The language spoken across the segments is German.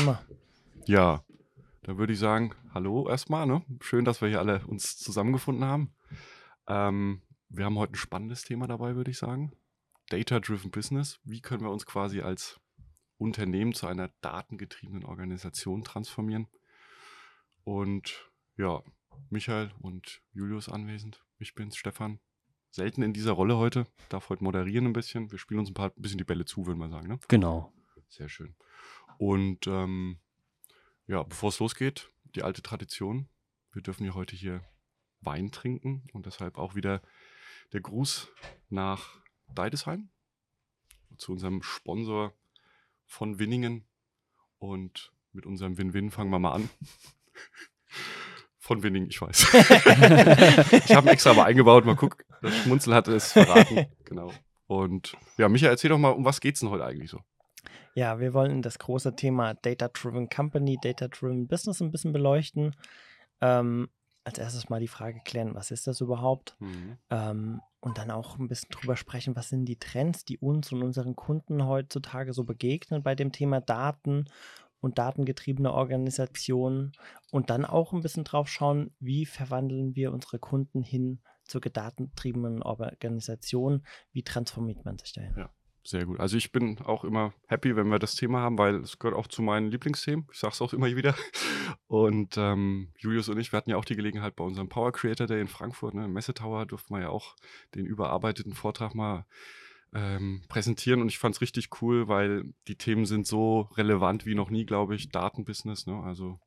Immer. Ja, dann würde ich sagen, hallo erstmal. Ne? Schön, dass wir hier alle uns zusammengefunden haben. Ähm, wir haben heute ein spannendes Thema dabei, würde ich sagen. Data-Driven Business. Wie können wir uns quasi als Unternehmen zu einer datengetriebenen Organisation transformieren? Und ja, Michael und Julius anwesend. Ich bin's, Stefan. Selten in dieser Rolle heute. Darf heute moderieren ein bisschen. Wir spielen uns ein paar ein bisschen die Bälle zu, würde man sagen. Ne? Genau. Sehr schön. Und ähm, ja, bevor es losgeht, die alte Tradition. Wir dürfen ja heute hier Wein trinken und deshalb auch wieder der Gruß nach Deidesheim zu unserem Sponsor von Winningen. Und mit unserem Win-Win fangen wir mal an. Von Winning, ich weiß. ich habe extra mal eingebaut, mal gucken. Das Schmunzel hatte es verraten. Genau. Und ja, Michael, erzähl doch mal, um was geht es denn heute eigentlich so? Ja, wir wollen das große Thema Data-Driven Company, Data-Driven Business ein bisschen beleuchten. Ähm, als erstes mal die Frage klären, was ist das überhaupt? Mhm. Ähm, und dann auch ein bisschen drüber sprechen, was sind die Trends, die uns und unseren Kunden heutzutage so begegnen bei dem Thema Daten und datengetriebene Organisationen und dann auch ein bisschen drauf schauen, wie verwandeln wir unsere Kunden hin zur datengetriebenen Organisation, wie transformiert man sich dahin. Ja. Sehr gut. Also ich bin auch immer happy, wenn wir das Thema haben, weil es gehört auch zu meinen Lieblingsthemen. Ich sage es auch immer wieder. Und ähm, Julius und ich, wir hatten ja auch die Gelegenheit bei unserem Power Creator Day in Frankfurt, ne, im Messetower, durften wir ja auch den überarbeiteten Vortrag mal ähm, präsentieren und ich fand es richtig cool, weil die Themen sind so relevant wie noch nie, glaube ich. Datenbusiness, ne? Also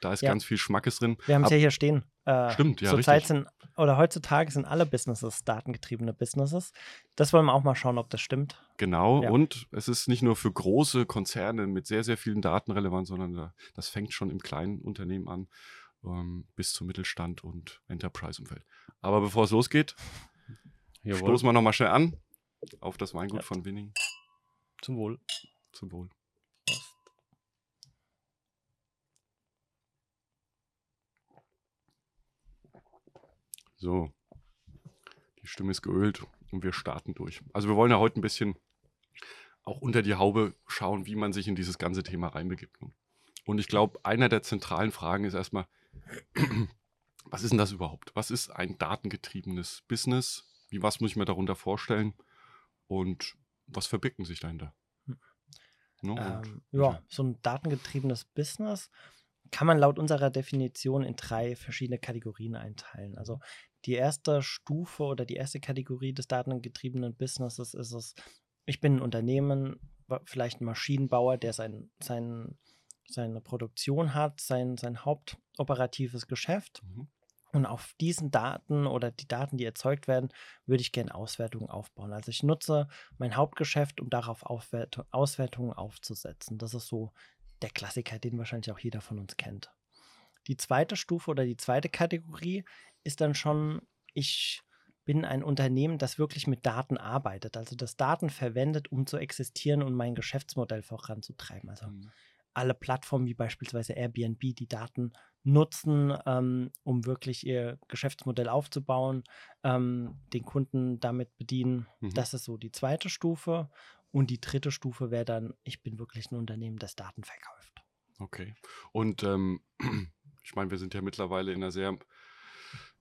da ist ja. ganz viel Schmackes drin. Wir haben es ja hier stehen. Äh, stimmt, ja. Zurzeit sind, oder heutzutage sind alle Businesses datengetriebene Businesses. Das wollen wir auch mal schauen, ob das stimmt. Genau, ja. und es ist nicht nur für große Konzerne mit sehr, sehr vielen Daten relevant, sondern das fängt schon im kleinen Unternehmen an, ähm, bis zum Mittelstand und Enterprise-Umfeld. Aber bevor es losgeht, Jawohl. stoßen wir nochmal schnell an auf das Weingut ja. von Winning. Zum Wohl. Zum Wohl. So. Die Stimme ist geölt und wir starten durch. Also wir wollen ja heute ein bisschen auch unter die Haube schauen, wie man sich in dieses ganze Thema reinbegibt. Ne? Und ich glaube, einer der zentralen Fragen ist erstmal, was ist denn das überhaupt? Was ist ein datengetriebenes Business? Wie was muss ich mir darunter vorstellen? Und was verbirgt sich dahinter? No, ne? ähm, ja, so ein datengetriebenes Business kann man laut unserer Definition in drei verschiedene Kategorien einteilen. Also die erste Stufe oder die erste Kategorie des datengetriebenen Businesses ist es, ich bin ein Unternehmen, vielleicht ein Maschinenbauer, der sein, sein, seine Produktion hat, sein, sein hauptoperatives Geschäft. Mhm. Und auf diesen Daten oder die Daten, die erzeugt werden, würde ich gerne Auswertungen aufbauen. Also ich nutze mein Hauptgeschäft, um darauf Auswertungen aufzusetzen. Das ist so der Klassiker, den wahrscheinlich auch jeder von uns kennt. Die zweite Stufe oder die zweite Kategorie ist dann schon, ich bin ein Unternehmen, das wirklich mit Daten arbeitet, also das Daten verwendet, um zu existieren und mein Geschäftsmodell voranzutreiben. Also mhm. alle Plattformen wie beispielsweise Airbnb, die Daten nutzen, ähm, um wirklich ihr Geschäftsmodell aufzubauen, ähm, den Kunden damit bedienen. Mhm. Das ist so die zweite Stufe. Und die dritte Stufe wäre dann, ich bin wirklich ein Unternehmen, das Daten verkauft. Okay. Und ähm, ich meine, wir sind ja mittlerweile in einer sehr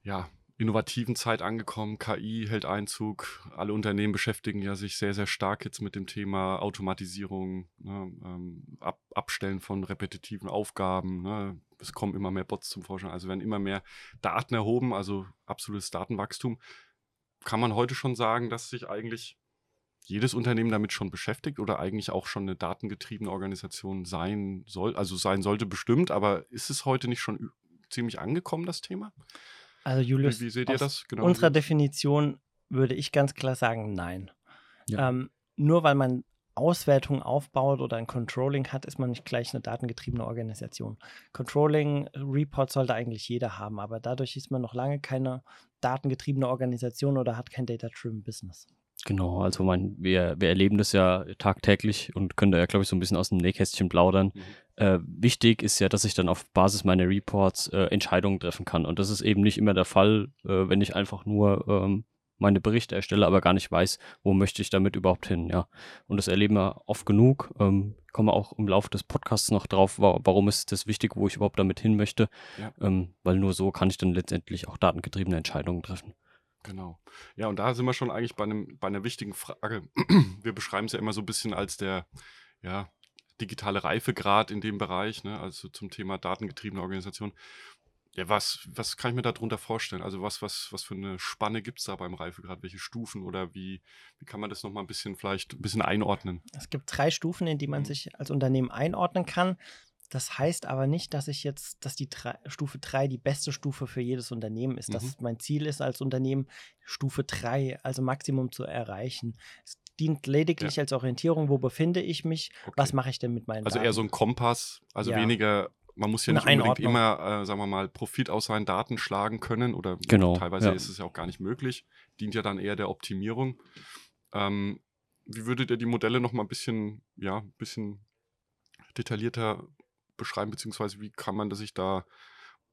ja, innovativen Zeit angekommen. KI hält Einzug. Alle Unternehmen beschäftigen ja sich sehr, sehr stark jetzt mit dem Thema Automatisierung, ne, ähm, Ab Abstellen von repetitiven Aufgaben. Ne. Es kommen immer mehr Bots zum Vorschein. Also werden immer mehr Daten erhoben, also absolutes Datenwachstum. Kann man heute schon sagen, dass sich eigentlich jedes Unternehmen damit schon beschäftigt oder eigentlich auch schon eine datengetriebene Organisation sein soll? Also sein sollte bestimmt, aber ist es heute nicht schon ziemlich angekommen, das Thema? Also Julius, wie, wie seht ihr das? Genau. Unserer Definition würde ich ganz klar sagen, nein. Ja. Ähm, nur weil man Auswertung aufbaut oder ein Controlling hat, ist man nicht gleich eine datengetriebene Organisation. Controlling Report sollte eigentlich jeder haben, aber dadurch ist man noch lange keine datengetriebene Organisation oder hat kein Data-Driven Business. Genau, also mein, wir, wir erleben das ja tagtäglich und können da ja, glaube ich, so ein bisschen aus dem Nähkästchen plaudern. Mhm. Äh, wichtig ist ja, dass ich dann auf Basis meiner Reports äh, Entscheidungen treffen kann. Und das ist eben nicht immer der Fall, äh, wenn ich einfach nur ähm, meine Berichte erstelle, aber gar nicht weiß, wo möchte ich damit überhaupt hin, ja. Und das erleben wir oft genug. Ähm, komme auch im Laufe des Podcasts noch drauf, wa warum ist das wichtig, wo ich überhaupt damit hin möchte. Ja. Ähm, weil nur so kann ich dann letztendlich auch datengetriebene Entscheidungen treffen. Genau. Ja, und da sind wir schon eigentlich bei, einem, bei einer wichtigen Frage. Wir beschreiben es ja immer so ein bisschen als der, ja, digitale Reifegrad in dem Bereich, ne, also zum Thema datengetriebene Organisation. Ja, was, was kann ich mir darunter vorstellen? Also was, was, was für eine Spanne gibt es da beim Reifegrad? Welche Stufen oder wie, wie kann man das nochmal ein bisschen vielleicht ein bisschen einordnen? Es gibt drei Stufen, in die man mhm. sich als Unternehmen einordnen kann. Das heißt aber nicht, dass ich jetzt, dass die drei, Stufe 3 die beste Stufe für jedes Unternehmen ist. Mhm. Dass mein Ziel ist, als Unternehmen Stufe 3, also Maximum zu erreichen. Es dient lediglich ja. als Orientierung, wo befinde ich mich, okay. was mache ich denn mit meinen Also Daten. eher so ein Kompass, also ja. weniger man muss ja nicht unbedingt immer, äh, sagen wir mal, Profit aus seinen Daten schlagen können oder genau, teilweise ja. ist es ja auch gar nicht möglich. Dient ja dann eher der Optimierung. Ähm, wie würdet ihr die Modelle noch mal ein bisschen, ja, ein bisschen detaillierter beschreiben, beziehungsweise wie kann man sich da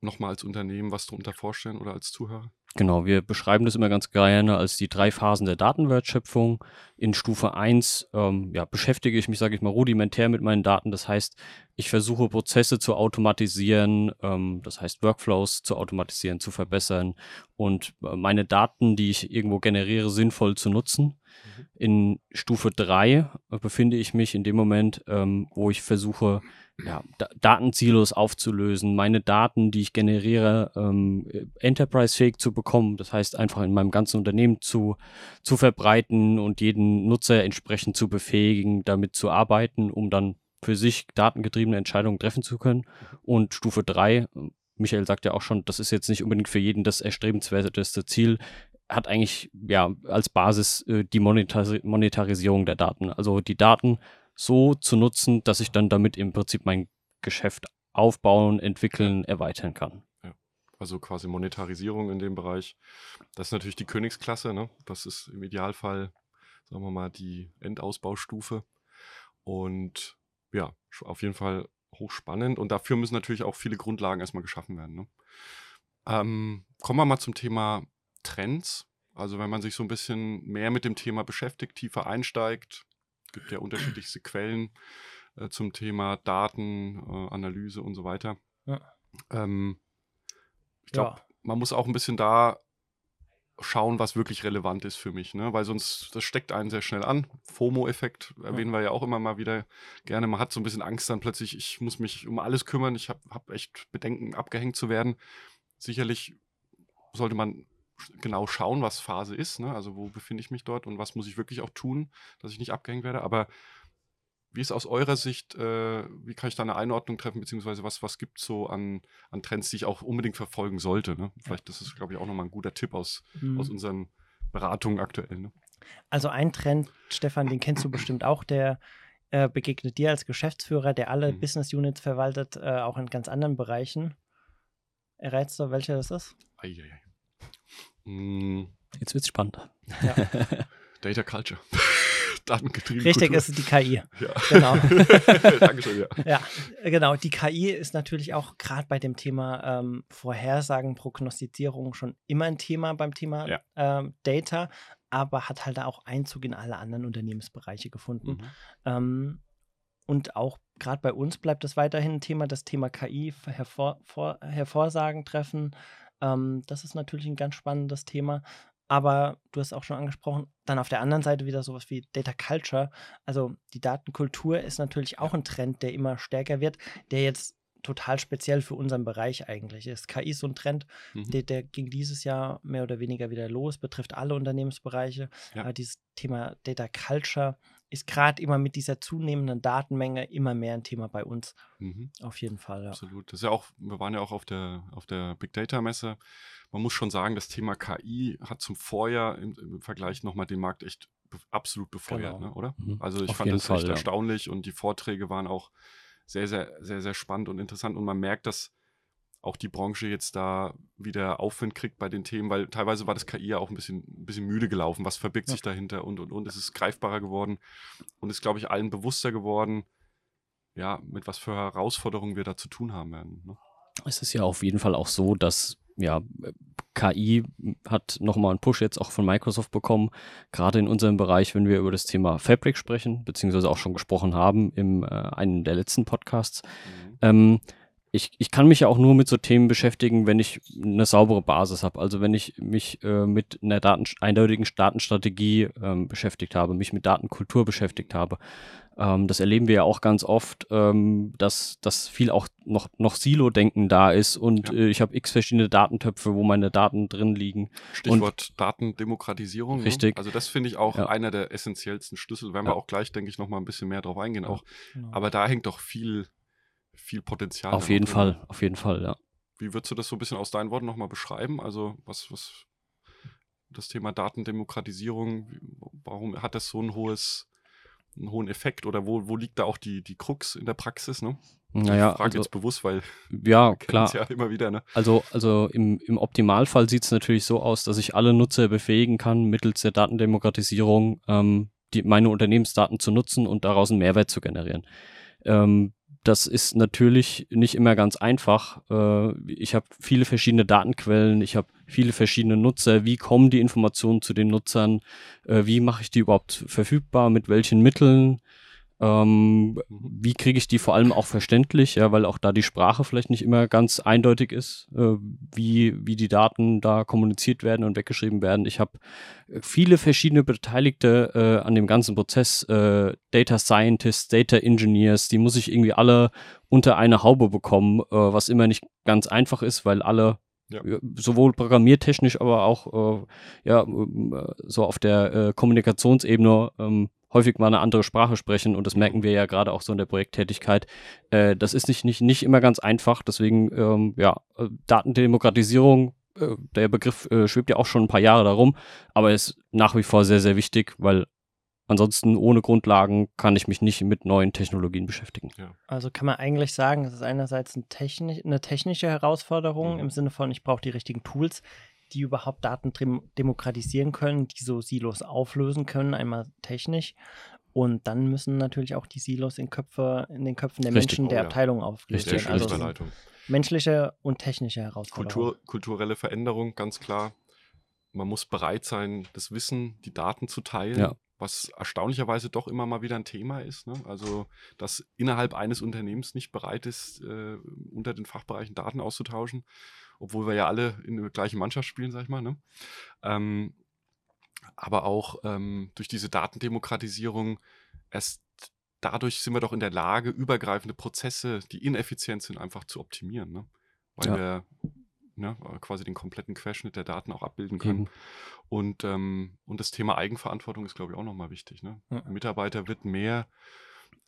noch mal als Unternehmen was darunter vorstellen oder als Zuhörer? Genau, wir beschreiben das immer ganz gerne als die drei Phasen der Datenwertschöpfung. In Stufe 1 ähm, ja, beschäftige ich mich, sage ich mal, rudimentär mit meinen Daten. Das heißt, ich versuche Prozesse zu automatisieren, ähm, das heißt Workflows zu automatisieren, zu verbessern und äh, meine Daten, die ich irgendwo generiere, sinnvoll zu nutzen. Mhm. In Stufe 3 äh, befinde ich mich in dem Moment, ähm, wo ich versuche, ja, Datensilos aufzulösen, meine Daten, die ich generiere, ähm, enterprise-fähig zu bekommen. Das heißt, einfach in meinem ganzen Unternehmen zu, zu verbreiten und jeden Nutzer entsprechend zu befähigen, damit zu arbeiten, um dann für sich datengetriebene Entscheidungen treffen zu können. Und Stufe 3, Michael sagt ja auch schon, das ist jetzt nicht unbedingt für jeden das erstrebenswerteste Ziel, hat eigentlich ja als Basis äh, die Monetaris Monetarisierung der Daten. Also die Daten so zu nutzen, dass ich dann damit im Prinzip mein Geschäft aufbauen, entwickeln, erweitern kann. Ja. Also quasi Monetarisierung in dem Bereich. Das ist natürlich die Königsklasse. Ne? Das ist im Idealfall, sagen wir mal, die Endausbaustufe. Und ja, auf jeden Fall hochspannend. Und dafür müssen natürlich auch viele Grundlagen erstmal geschaffen werden. Ne? Ähm, kommen wir mal zum Thema Trends. Also wenn man sich so ein bisschen mehr mit dem Thema beschäftigt, tiefer einsteigt, gibt ja unterschiedlichste Quellen äh, zum Thema Datenanalyse äh, und so weiter. Ja. Ähm, ich glaube, ja. man muss auch ein bisschen da schauen, was wirklich relevant ist für mich, ne? weil sonst, das steckt einen sehr schnell an. FOMO-Effekt erwähnen ja. wir ja auch immer mal wieder gerne. Man hat so ein bisschen Angst dann plötzlich, ich muss mich um alles kümmern, ich habe hab echt Bedenken, abgehängt zu werden. Sicherlich sollte man genau schauen, was Phase ist. Ne? Also wo befinde ich mich dort und was muss ich wirklich auch tun, dass ich nicht abgehängt werde. Aber wie ist aus eurer Sicht, äh, wie kann ich da eine Einordnung treffen, beziehungsweise was, was gibt es so an, an Trends, die ich auch unbedingt verfolgen sollte? Ne? Vielleicht das ist, glaube ich, auch nochmal ein guter Tipp aus, mhm. aus unseren Beratungen aktuell. Ne? Also ein Trend, Stefan, den kennst du bestimmt auch, der äh, begegnet dir als Geschäftsführer, der alle mhm. Business Units verwaltet, äh, auch in ganz anderen Bereichen. Errätst du, welcher das ist? Eieiei. Mm. Jetzt wird es spannend. Ja. Data Culture. Datengetrieben. Richtig, Kultur. ist die KI. Ja. Genau. Dankeschön, ja. ja. Genau, die KI ist natürlich auch gerade bei dem Thema ähm, Vorhersagen, Prognostizierung schon immer ein Thema beim Thema ja. ähm, Data, aber hat halt auch Einzug in alle anderen Unternehmensbereiche gefunden. Mhm. Ähm, und auch gerade bei uns bleibt es weiterhin ein Thema, das Thema KI, hervor, vor, Hervorsagen treffen, ähm, das ist natürlich ein ganz spannendes Thema. Aber du hast auch schon angesprochen, dann auf der anderen Seite wieder sowas wie Data Culture. Also die Datenkultur ist natürlich auch ein Trend, der immer stärker wird, der jetzt total speziell für unseren Bereich eigentlich ist. KI ist so ein Trend, mhm. der, der, ging dieses Jahr mehr oder weniger wieder los, betrifft alle Unternehmensbereiche. Ja. Aber dieses Thema Data Culture ist gerade immer mit dieser zunehmenden Datenmenge immer mehr ein Thema bei uns. Mhm. Auf jeden Fall, ja. Absolut. Das ist ja auch, wir waren ja auch auf der, auf der Big Data Messe. Man muss schon sagen, das Thema KI hat zum Vorjahr im, im Vergleich nochmal den Markt echt be absolut befeuert, genau. ne, oder? Mhm. Also ich auf fand das Fall, echt ja. erstaunlich und die Vorträge waren auch sehr, sehr, sehr, sehr spannend und interessant und man merkt, dass auch die Branche jetzt da wieder Aufwind kriegt bei den Themen, weil teilweise war das KI ja auch ein bisschen, ein bisschen müde gelaufen. Was verbirgt ja. sich dahinter und und und. Es ist greifbarer geworden und ist, glaube ich, allen bewusster geworden, ja, mit was für Herausforderungen wir da zu tun haben werden. Ne? Es ist ja auf jeden Fall auch so, dass ja, KI hat nochmal einen Push jetzt auch von Microsoft bekommen, gerade in unserem Bereich, wenn wir über das Thema Fabric sprechen, beziehungsweise auch schon gesprochen haben im äh, einem der letzten Podcasts. Mhm. Ähm, ich, ich kann mich ja auch nur mit so Themen beschäftigen, wenn ich eine saubere Basis habe. Also wenn ich mich äh, mit einer Daten, eindeutigen Datenstrategie ähm, beschäftigt habe, mich mit Datenkultur beschäftigt habe. Ähm, das erleben wir ja auch ganz oft, ähm, dass, dass viel auch noch, noch Silo-Denken da ist und ja. äh, ich habe x verschiedene Datentöpfe, wo meine Daten drin liegen. Stichwort und, Datendemokratisierung. Ne? Richtig. Ne? Also das finde ich auch ja. einer der essentiellsten Schlüssel. Werden ja. wir auch gleich, denke ich, noch mal ein bisschen mehr drauf eingehen. Auch. Genau. Aber da hängt doch viel viel Potenzial. Auf jeden Fall, auf jeden Fall, ja. Wie würdest du das so ein bisschen aus deinen Worten nochmal beschreiben? Also, was, was das Thema Datendemokratisierung, warum hat das so ein hohes, einen hohen Effekt oder wo, wo liegt da auch die, die Krux in der Praxis, ne? Naja, ich frage also, jetzt bewusst, weil ja klar, ja immer wieder. Ne? Also, also im, im Optimalfall sieht es natürlich so aus, dass ich alle Nutzer befähigen kann, mittels der Datendemokratisierung ähm, die, meine Unternehmensdaten zu nutzen und daraus einen Mehrwert zu generieren. Ähm, das ist natürlich nicht immer ganz einfach. Äh, ich habe viele verschiedene Datenquellen, ich habe viele verschiedene Nutzer. Wie kommen die Informationen zu den Nutzern? Äh, wie mache ich die überhaupt verfügbar? Mit welchen Mitteln? Ähm, wie kriege ich die vor allem auch verständlich, ja, weil auch da die Sprache vielleicht nicht immer ganz eindeutig ist, äh, wie, wie die Daten da kommuniziert werden und weggeschrieben werden. Ich habe viele verschiedene Beteiligte äh, an dem ganzen Prozess, äh, Data Scientists, Data Engineers, die muss ich irgendwie alle unter eine Haube bekommen, äh, was immer nicht ganz einfach ist, weil alle ja. Sowohl programmiertechnisch, aber auch äh, ja, äh, so auf der äh, Kommunikationsebene ähm, häufig mal eine andere Sprache sprechen und das merken wir ja gerade auch so in der Projekttätigkeit. Äh, das ist nicht, nicht, nicht immer ganz einfach, deswegen ähm, ja, äh, Datendemokratisierung, äh, der Begriff äh, schwebt ja auch schon ein paar Jahre darum, aber ist nach wie vor sehr, sehr wichtig, weil ansonsten ohne Grundlagen kann ich mich nicht mit neuen Technologien beschäftigen. Ja. Also kann man eigentlich sagen, es ist einerseits ein technisch, eine technische Herausforderung mhm. im Sinne von, ich brauche die richtigen Tools die überhaupt Daten demokratisieren können, die so Silos auflösen können, einmal technisch. Und dann müssen natürlich auch die Silos in, Köpfe, in den Köpfen der Richtig. Menschen der oh, Abteilung ja. aufgelöst werden. Also menschliche und technische Herausforderungen. Kultur, kulturelle Veränderung, ganz klar. Man muss bereit sein, das Wissen, die Daten zu teilen. Ja. Was erstaunlicherweise doch immer mal wieder ein Thema ist. Ne? Also, dass innerhalb eines Unternehmens nicht bereit ist, äh, unter den Fachbereichen Daten auszutauschen obwohl wir ja alle in der gleichen Mannschaft spielen, sag ich mal. Ne? Ähm, aber auch ähm, durch diese Datendemokratisierung, erst dadurch sind wir doch in der Lage, übergreifende Prozesse, die ineffizient sind, einfach zu optimieren. Ne? Weil ja. wir ne, quasi den kompletten Querschnitt der Daten auch abbilden können. Mhm. Und, ähm, und das Thema Eigenverantwortung ist, glaube ich, auch nochmal wichtig. Ne? Ja. Mitarbeiter wird mehr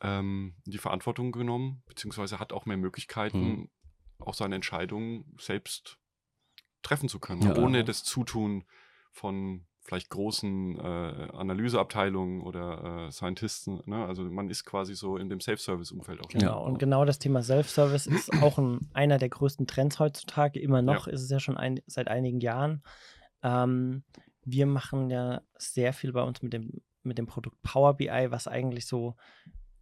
ähm, in die Verantwortung genommen, beziehungsweise hat auch mehr Möglichkeiten, mhm auch seine Entscheidungen selbst treffen zu können, ja, ohne ja. das Zutun von vielleicht großen äh, Analyseabteilungen oder äh, Scientisten. Ne? Also man ist quasi so in dem Self-Service-Umfeld auch. Genau, und genau das Thema Self-Service ist auch ein, einer der größten Trends heutzutage. Immer noch ja. ist es ja schon ein, seit einigen Jahren. Ähm, wir machen ja sehr viel bei uns mit dem, mit dem Produkt Power BI, was eigentlich so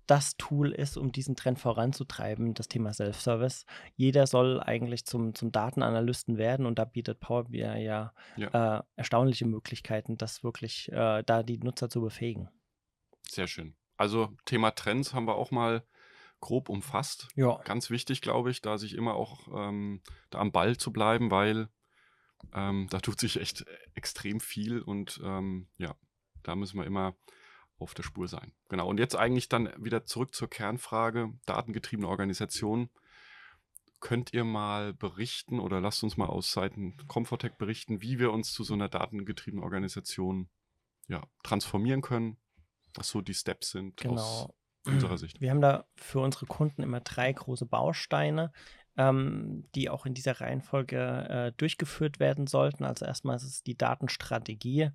das Tool ist, um diesen Trend voranzutreiben, das Thema Self-Service. Jeder soll eigentlich zum, zum Datenanalysten werden und da bietet Power BI ja, ja. Äh, erstaunliche Möglichkeiten, das wirklich äh, da die Nutzer zu befähigen. Sehr schön. Also Thema Trends haben wir auch mal grob umfasst. Ja. Ganz wichtig, glaube ich, da sich immer auch ähm, da am Ball zu bleiben, weil ähm, da tut sich echt extrem viel und ähm, ja, da müssen wir immer auf der Spur sein. Genau. Und jetzt eigentlich dann wieder zurück zur Kernfrage, datengetriebene Organisation. Könnt ihr mal berichten oder lasst uns mal aus Seiten Comfortech berichten, wie wir uns zu so einer datengetriebenen Organisation ja, transformieren können, was so die Steps sind genau. aus unserer Sicht. Wir haben da für unsere Kunden immer drei große Bausteine ähm, die auch in dieser Reihenfolge äh, durchgeführt werden sollten. Also erstmal ist es die Datenstrategie.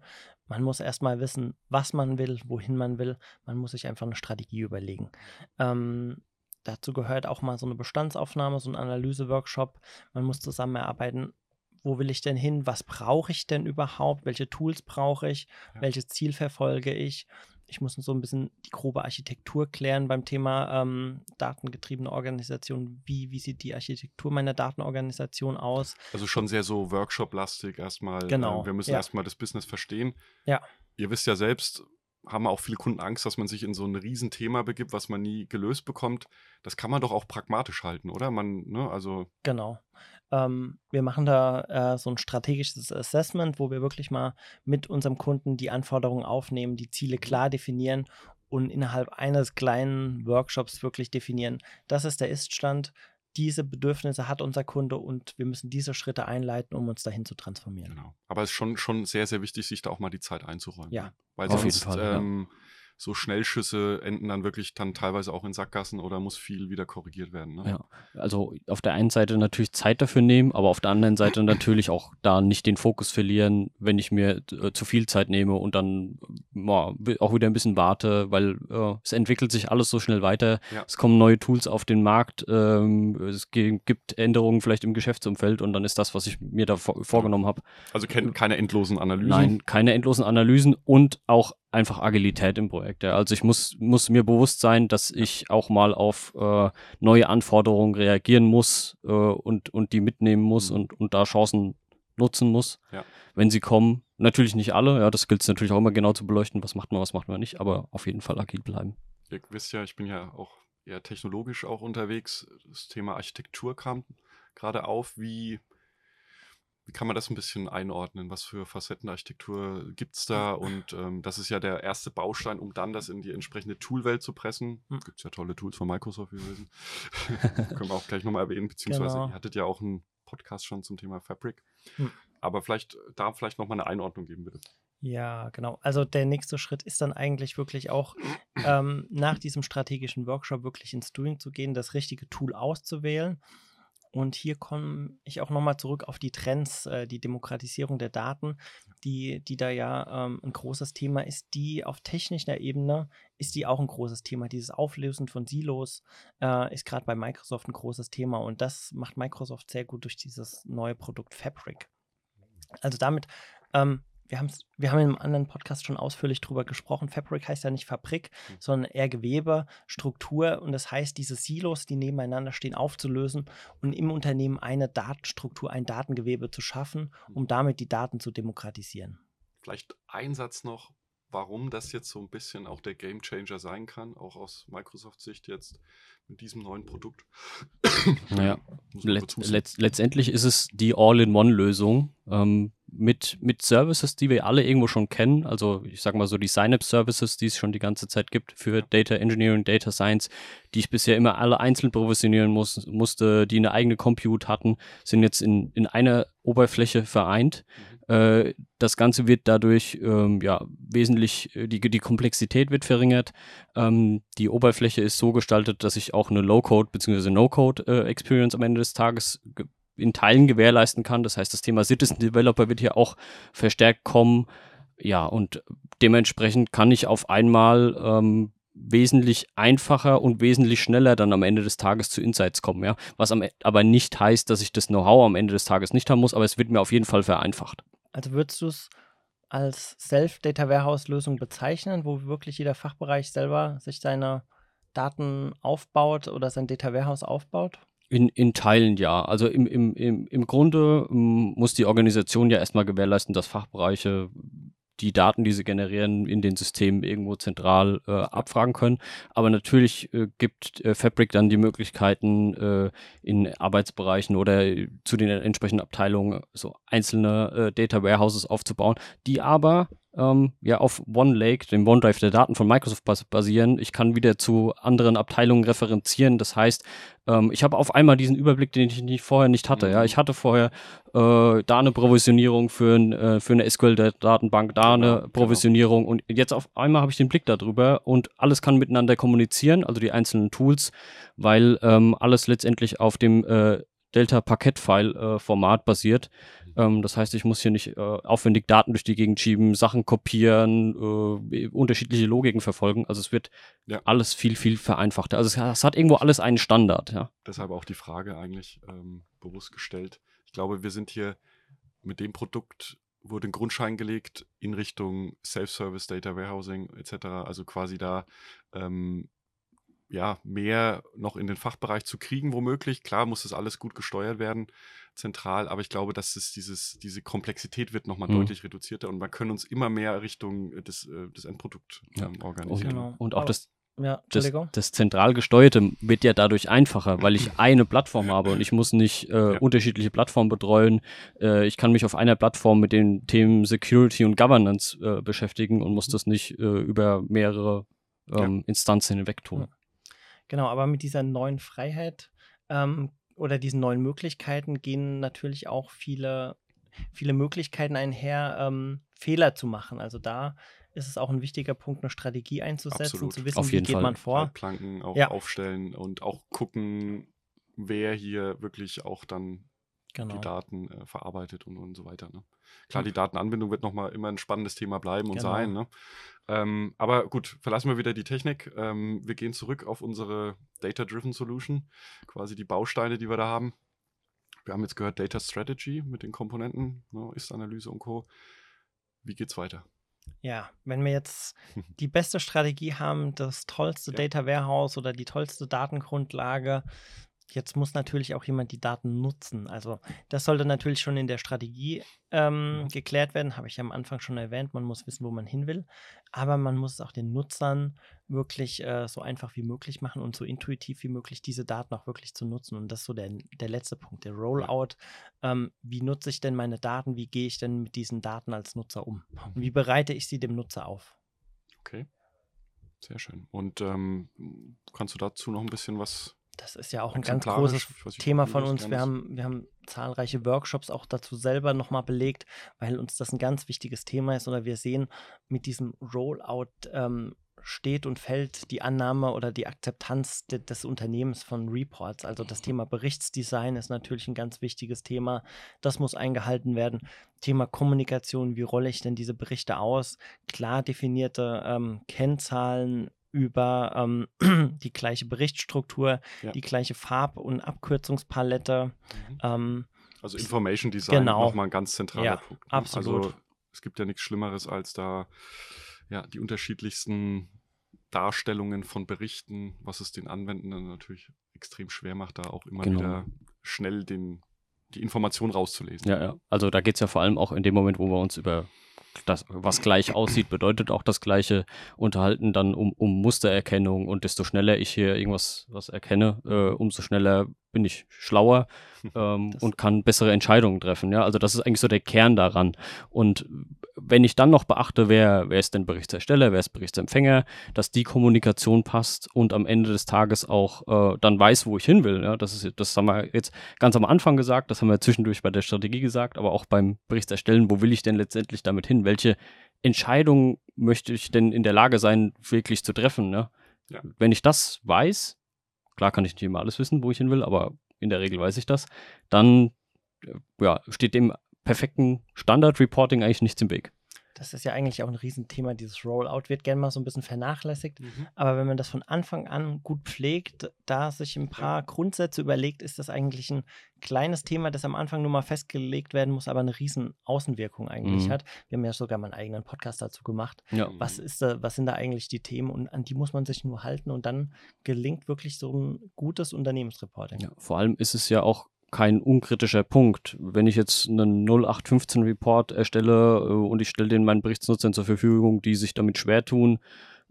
Man muss erstmal wissen, was man will, wohin man will. Man muss sich einfach eine Strategie überlegen. Ähm, dazu gehört auch mal so eine Bestandsaufnahme, so ein Analyse-Workshop. Man muss zusammen erarbeiten, wo will ich denn hin? Was brauche ich denn überhaupt? Welche Tools brauche ich? Ja. Welches Ziel verfolge ich? Ich muss so ein bisschen die grobe Architektur klären beim Thema ähm, datengetriebene Organisation. Wie, wie sieht die Architektur meiner Datenorganisation aus? Also schon sehr so Workshop-lastig erstmal. Genau. Äh, wir müssen ja. erstmal das Business verstehen. Ja. Ihr wisst ja selbst, haben auch viele Kunden Angst, dass man sich in so ein Riesenthema begibt, was man nie gelöst bekommt. Das kann man doch auch pragmatisch halten, oder? Man, ne, also. Genau. Ähm, wir machen da äh, so ein strategisches Assessment, wo wir wirklich mal mit unserem Kunden die Anforderungen aufnehmen, die Ziele klar definieren und innerhalb eines kleinen Workshops wirklich definieren, das ist der Iststand, diese Bedürfnisse hat unser Kunde und wir müssen diese Schritte einleiten, um uns dahin zu transformieren. Genau. Aber es ist schon, schon sehr, sehr wichtig, sich da auch mal die Zeit einzuräumen. Ja. Weil Auf sonst jeden Fall, ähm, so Schnellschüsse enden dann wirklich dann teilweise auch in Sackgassen oder muss viel wieder korrigiert werden. Ne? Ja, also auf der einen Seite natürlich Zeit dafür nehmen, aber auf der anderen Seite natürlich auch da nicht den Fokus verlieren, wenn ich mir äh, zu viel Zeit nehme und dann ja, auch wieder ein bisschen warte, weil äh, es entwickelt sich alles so schnell weiter. Ja. Es kommen neue Tools auf den Markt, ähm, es gibt Änderungen vielleicht im Geschäftsumfeld und dann ist das, was ich mir da vor vorgenommen habe, Also kein, keine endlosen Analysen. Nein, keine endlosen Analysen und auch einfach Agilität im Projekt. Ja. Also ich muss, muss mir bewusst sein, dass ich auch mal auf äh, neue Anforderungen reagieren muss äh, und, und die mitnehmen muss Mhm. und, und da Chancen nutzen muss, Ja. wenn sie kommen. Natürlich nicht alle, ja, das gilt es natürlich auch immer genau zu beleuchten, was macht man, was macht man nicht, aber auf jeden Fall agil bleiben. Ihr wisst ja, ich bin ja auch eher technologisch auch unterwegs. Das Thema Architektur kam gerade auf. Wie, wie kann man das ein bisschen einordnen? Was für Facetten der Architektur gibt es da? Und ähm, das ist ja der erste Baustein, um dann das in die entsprechende Toolwelt zu pressen. Hm. Gibt es ja tolle Tools von Microsoft, wie wir wissen. Können wir auch gleich nochmal erwähnen, beziehungsweise Genau. ihr hattet ja auch einen Podcast schon zum Thema Fabric. Hm. Aber vielleicht da vielleicht nochmal eine Einordnung geben, bitte. Ja, genau. Also der nächste Schritt ist dann eigentlich wirklich auch ähm, nach diesem strategischen Workshop wirklich ins Doing zu gehen, das richtige Tool auszuwählen. Und hier komme ich auch nochmal zurück auf die Trends, äh, die Demokratisierung der Daten, die, die da ja ähm, ein großes Thema ist. Die auf technischer Ebene ist die auch ein großes Thema. Dieses Auflösen von Silos äh, ist gerade bei Microsoft ein großes Thema und das macht Microsoft sehr gut durch dieses neue Produkt Fabric. Also damit ähm, wir, haben's, wir haben in einem anderen Podcast schon ausführlich drüber gesprochen. Fabric heißt ja nicht Fabrik, Mhm. sondern eher Gewebe, Struktur. Und das heißt, diese Silos, die nebeneinander stehen, aufzulösen und im Unternehmen eine Datenstruktur, ein Datengewebe zu schaffen, um damit die Daten zu demokratisieren. Vielleicht ein Satz noch, warum das jetzt so ein bisschen auch der Game Changer sein kann, auch aus Microsoft-Sicht jetzt mit diesem neuen Produkt. Naja, Let letzt letztendlich ist es die All-in-One-Lösung ähm, mit, mit Services, die wir alle irgendwo schon kennen. Also ich sage mal so die Synapse-Services, die es schon die ganze Zeit gibt für Data Engineering, Data Science, die ich bisher immer alle einzeln provisionieren muss, musste, die eine eigene Compute hatten, sind jetzt in, in einer Oberfläche vereint. Äh, das Ganze wird dadurch ähm, ja, wesentlich, äh, die, die Komplexität wird verringert. Ähm, die Oberfläche ist so gestaltet, dass ich auch eine Low-Code bzw. No-Code-Experience am Ende des Tages ge- in Teilen gewährleisten kann. Das heißt, das Thema Citizen Developer wird hier auch verstärkt kommen. Ja, und dementsprechend kann ich auf einmal ähm, wesentlich einfacher und wesentlich schneller dann am Ende des Tages zu Insights kommen. Ja? Was am, E- aber nicht heißt, dass ich das Know-how am Ende des Tages nicht haben muss, aber es wird mir auf jeden Fall vereinfacht. Also würdest du es als Self-Data Warehouse-Lösung bezeichnen, wo wirklich jeder Fachbereich selber sich seine Daten aufbaut oder sein Data Warehouse aufbaut? In, in Teilen ja. Also im, im, im, im Grunde ähm, muss die Organisation ja erstmal gewährleisten, dass Fachbereiche die Daten, die sie generieren, in den Systemen irgendwo zentral äh, abfragen können. Aber natürlich äh, gibt äh, Fabric dann die Möglichkeiten, äh, in Arbeitsbereichen oder äh, zu den entsprechenden Abteilungen so einzelne äh, Data Warehouses aufzubauen, die aber ähm, ja auf OneLake, dem OneDrive der Daten von Microsoft bas basieren. Ich kann wieder zu anderen Abteilungen referenzieren. Das heißt, ähm, ich habe auf einmal diesen Überblick, den ich nicht, vorher nicht hatte. Mhm. Ja, ich hatte vorher äh, da eine Provisionierung für, ein, äh, für eine SQL-Datenbank, da Genau, eine genau. Provisionierung und jetzt auf einmal habe ich den Blick darüber und alles kann miteinander kommunizieren, also die einzelnen Tools, weil ähm, alles letztendlich auf dem äh, Delta-Paket-File-Format basiert. Ähm, das heißt, ich muss hier nicht äh, aufwendig Daten durch die Gegend schieben, Sachen kopieren, äh, unterschiedliche Logiken verfolgen. Also es wird Ja. alles viel, viel vereinfachter. Also es, es hat irgendwo alles einen Standard, ja. Deshalb auch die Frage eigentlich ähm, bewusst gestellt. Ich glaube, wir sind hier mit dem Produkt wurde ein Grundschein gelegt in Richtung Self-Service, Data Warehousing etc. Also quasi da ähm, ja, mehr noch in den Fachbereich zu kriegen, womöglich. Klar muss das alles gut gesteuert werden, zentral, aber ich glaube, dass es dieses, diese Komplexität wird nochmal mhm. deutlich reduzierter und man können uns immer mehr Richtung des, äh, des Endprodukt ähm, ja. organisieren. Und, genau. und auch das, ja, das, das, zentral gesteuerte wird ja dadurch einfacher, weil ich eine Plattform habe und ich muss nicht äh, ja. unterschiedliche Plattformen betreuen. Äh, ich kann mich auf einer Plattform mit den Themen Security und Governance äh, beschäftigen und muss mhm. das nicht äh, über mehrere ähm, ja. Instanzen hinweg tun. Genau, aber mit dieser neuen Freiheit ähm, oder diesen neuen Möglichkeiten gehen natürlich auch viele, viele Möglichkeiten einher, ähm, Fehler zu machen. Also da ist es auch ein wichtiger Punkt, eine Strategie einzusetzen, Absolut. zu wissen, wie geht Fall. man vor. Planken auch ja. aufstellen und auch gucken, wer hier wirklich auch dann genau. die Daten äh, verarbeitet und, und so weiter. Ne? Klar, die Datenanbindung wird nochmal immer ein spannendes Thema bleiben und genau. sein. Ne? Ähm, aber gut, verlassen wir wieder die Technik. Ähm, wir gehen zurück auf unsere Data-Driven Solution, quasi die Bausteine, die wir da haben. Wir haben jetzt gehört Data Strategy mit den Komponenten, ne, Ist-Analyse und Co. Wie geht's weiter? Ja, wenn wir jetzt die beste Strategie haben, das tollste ja. Data Warehouse oder die tollste Datengrundlage, Jetzt muss natürlich auch jemand die Daten nutzen. Also das sollte natürlich schon in der Strategie ähm, mhm. geklärt werden, habe ich am Anfang schon erwähnt. Man muss wissen, wo man hin will, aber man muss es auch den Nutzern wirklich äh, so einfach wie möglich machen und so intuitiv wie möglich diese Daten auch wirklich zu nutzen. Und das ist so der, der letzte Punkt, der Rollout. Ähm, wie nutze ich denn meine Daten? Wie gehe ich denn mit diesen Daten als Nutzer um? Und wie bereite ich sie dem Nutzer auf? Okay. Sehr schön. Und ähm, kannst du dazu noch ein bisschen was das ist ja auch ein ganz großes Thema von uns. Wir haben, wir haben zahlreiche Workshops auch dazu selber nochmal belegt, weil uns das ein ganz wichtiges Thema ist. Oder wir sehen, mit diesem Rollout ähm, steht und fällt die Annahme oder die Akzeptanz de, des Unternehmens von Reports. Also das Thema Berichtsdesign ist natürlich ein ganz wichtiges Thema. Das muss eingehalten werden. Thema Kommunikation, wie rolle ich denn diese Berichte aus? Klar definierte ähm, Kennzahlen, über ähm, die gleiche Berichtsstruktur, ja. die gleiche Farb- und Abkürzungspalette. Mhm. Ähm, also Information Design genau. nochmal ein ganz zentraler ja, Punkt. Ne? Absolut. Also es gibt ja nichts Schlimmeres, als da ja, die unterschiedlichsten Darstellungen von Berichten, was es den Anwendenden natürlich extrem schwer macht, da auch immer genau. wieder schnell den, die Information rauszulesen. Ja, ja. Also da geht es ja vor allem auch in dem Moment, wo wir uns über das, was gleich aussieht, bedeutet auch das gleiche. Unterhalten dann um, um Mustererkennung und desto schneller ich hier irgendwas was erkenne, äh, umso schneller bin ich schlauer ähm, und kann bessere Entscheidungen treffen. Ja, also das ist eigentlich so der Kern daran. Und wenn ich dann noch beachte, wer, wer ist denn Berichtsersteller, wer ist Berichtsempfänger, dass die Kommunikation passt und am Ende des Tages auch äh, dann weiß, wo ich hin will. Ja, das ist, das haben wir jetzt ganz am Anfang gesagt, das haben wir zwischendurch bei der Strategie gesagt, aber auch beim Berichtserstellen, wo will ich denn letztendlich damit hin? Welche Entscheidungen möchte ich denn in der Lage sein, wirklich zu treffen? Ne? Ja. Wenn ich das weiß, klar kann ich nicht immer alles wissen, wo ich hin will, aber in der Regel weiß ich das, dann äh, ja, steht dem perfekten Standard-Reporting eigentlich nichts im Weg. Das ist ja eigentlich auch ein Riesenthema. Dieses Rollout wird gerne mal so ein bisschen vernachlässigt. Mhm. Aber wenn man das von Anfang an gut pflegt, da sich ein paar Grundsätze überlegt, ist das eigentlich ein kleines Thema, das am Anfang nur mal festgelegt werden muss, aber eine riesen Außenwirkung eigentlich mhm. hat. Wir haben ja sogar mal einen eigenen Podcast dazu gemacht. Ja. Was, ist da, was sind da eigentlich die Themen und an die muss man sich nur halten und dann gelingt wirklich so ein gutes Unternehmensreporting. Ja, vor allem ist es ja auch kein unkritischer Punkt. Wenn ich jetzt einen 0815 Report erstelle äh, und ich stelle den meinen Berichtsnutzern zur Verfügung, die sich damit schwer tun,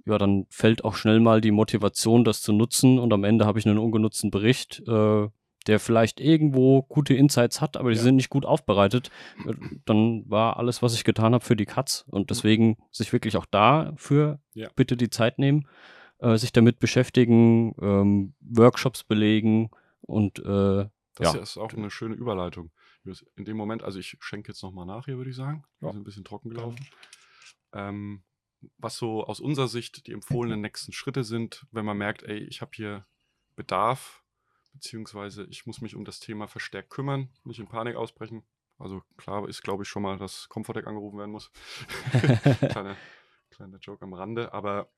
ja, dann fällt auch schnell mal die Motivation, das zu nutzen und am Ende habe ich einen ungenutzten Bericht, äh, der vielleicht irgendwo gute Insights hat, aber die ja. sind nicht gut aufbereitet. Äh, dann war alles, was ich getan habe, für die Katz und deswegen sich wirklich auch dafür ja. bitte die Zeit nehmen, äh, sich damit beschäftigen, ähm, Workshops belegen und äh, das ja. ist auch eine schöne Überleitung. In dem Moment, also ich schenke jetzt nochmal nach hier, würde ich sagen. Wir ja. sind ein bisschen trocken gelaufen. Ähm, was so aus unserer Sicht die empfohlenen nächsten Schritte sind, wenn man merkt, ey, ich habe hier Bedarf, beziehungsweise ich muss mich um das Thema verstärkt kümmern, nicht in Panik ausbrechen. Also klar ist, glaube ich, schon mal, dass Comfortec angerufen werden muss. kleiner, kleiner Joke am Rande, aber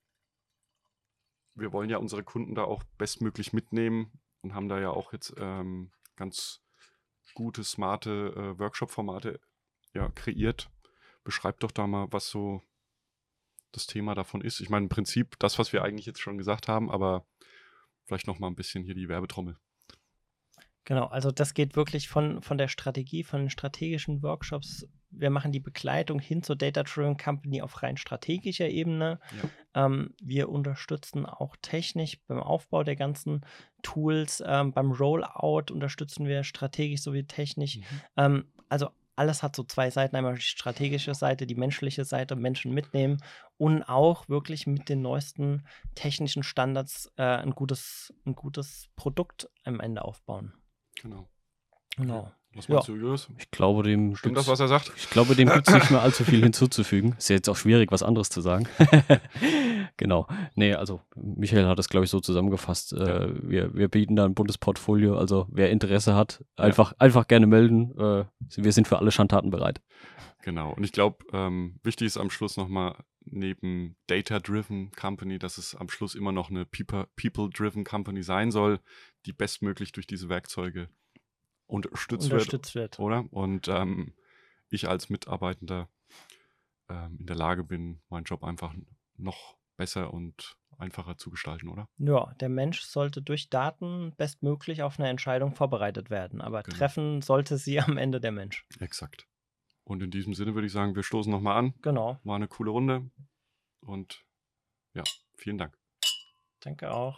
wir wollen ja unsere Kunden da auch bestmöglich mitnehmen und haben da ja auch jetzt ähm, ganz gute, smarte äh, Workshop-Formate ja, kreiert, beschreib doch da mal, was so das Thema davon ist. Ich meine, im Prinzip das, was wir eigentlich jetzt schon gesagt haben, aber vielleicht noch mal ein bisschen hier die Werbetrommel. Genau, also das geht wirklich von, von der Strategie, von den strategischen Workshops. Wir machen die Begleitung hin zur Data-Driven Company auf rein strategischer Ebene. Ja. Ähm, wir unterstützen auch technisch beim Aufbau der ganzen Tools. Ähm, beim Rollout unterstützen wir strategisch sowie technisch. Mhm. Ähm, also alles hat so zwei Seiten. Einmal die strategische Seite, die menschliche Seite, Menschen mitnehmen und auch wirklich mit den neuesten technischen Standards äh, ein, gutes, ein gutes Produkt am Ende aufbauen. Genau. Genau. Was meinst ja. du, Julius? Ich glaube, dem. Stimmt das, was er sagt? Ich glaube, dem gibt es nicht mehr allzu viel hinzuzufügen. Ist ja jetzt auch schwierig, was anderes zu sagen. genau. Nee, also Michael hat das, glaube ich, so zusammengefasst. Äh, ja. wir, wir bieten da ein buntes Portfolio. Also wer Interesse hat, einfach, ja. einfach gerne melden. Äh, wir sind für alle Schandtaten bereit. Genau. Und ich glaube, ähm, wichtig ist am Schluss nochmal neben Data-Driven Company, dass es am Schluss immer noch eine People-Driven Company sein soll, die bestmöglich durch diese Werkzeuge unterstützt, unterstützt wird, wird, Oder? Und ähm, ich als Mitarbeitender ähm, in der Lage bin, meinen Job einfach noch besser und einfacher zu gestalten, oder? Ja, der Mensch sollte durch Daten bestmöglich auf eine Entscheidung vorbereitet werden, aber genau. treffen sollte sie am Ende der Mensch. Exakt. Und in diesem Sinne würde ich sagen, wir stoßen nochmal an. Genau. War eine coole Runde und ja, vielen Dank. Danke auch.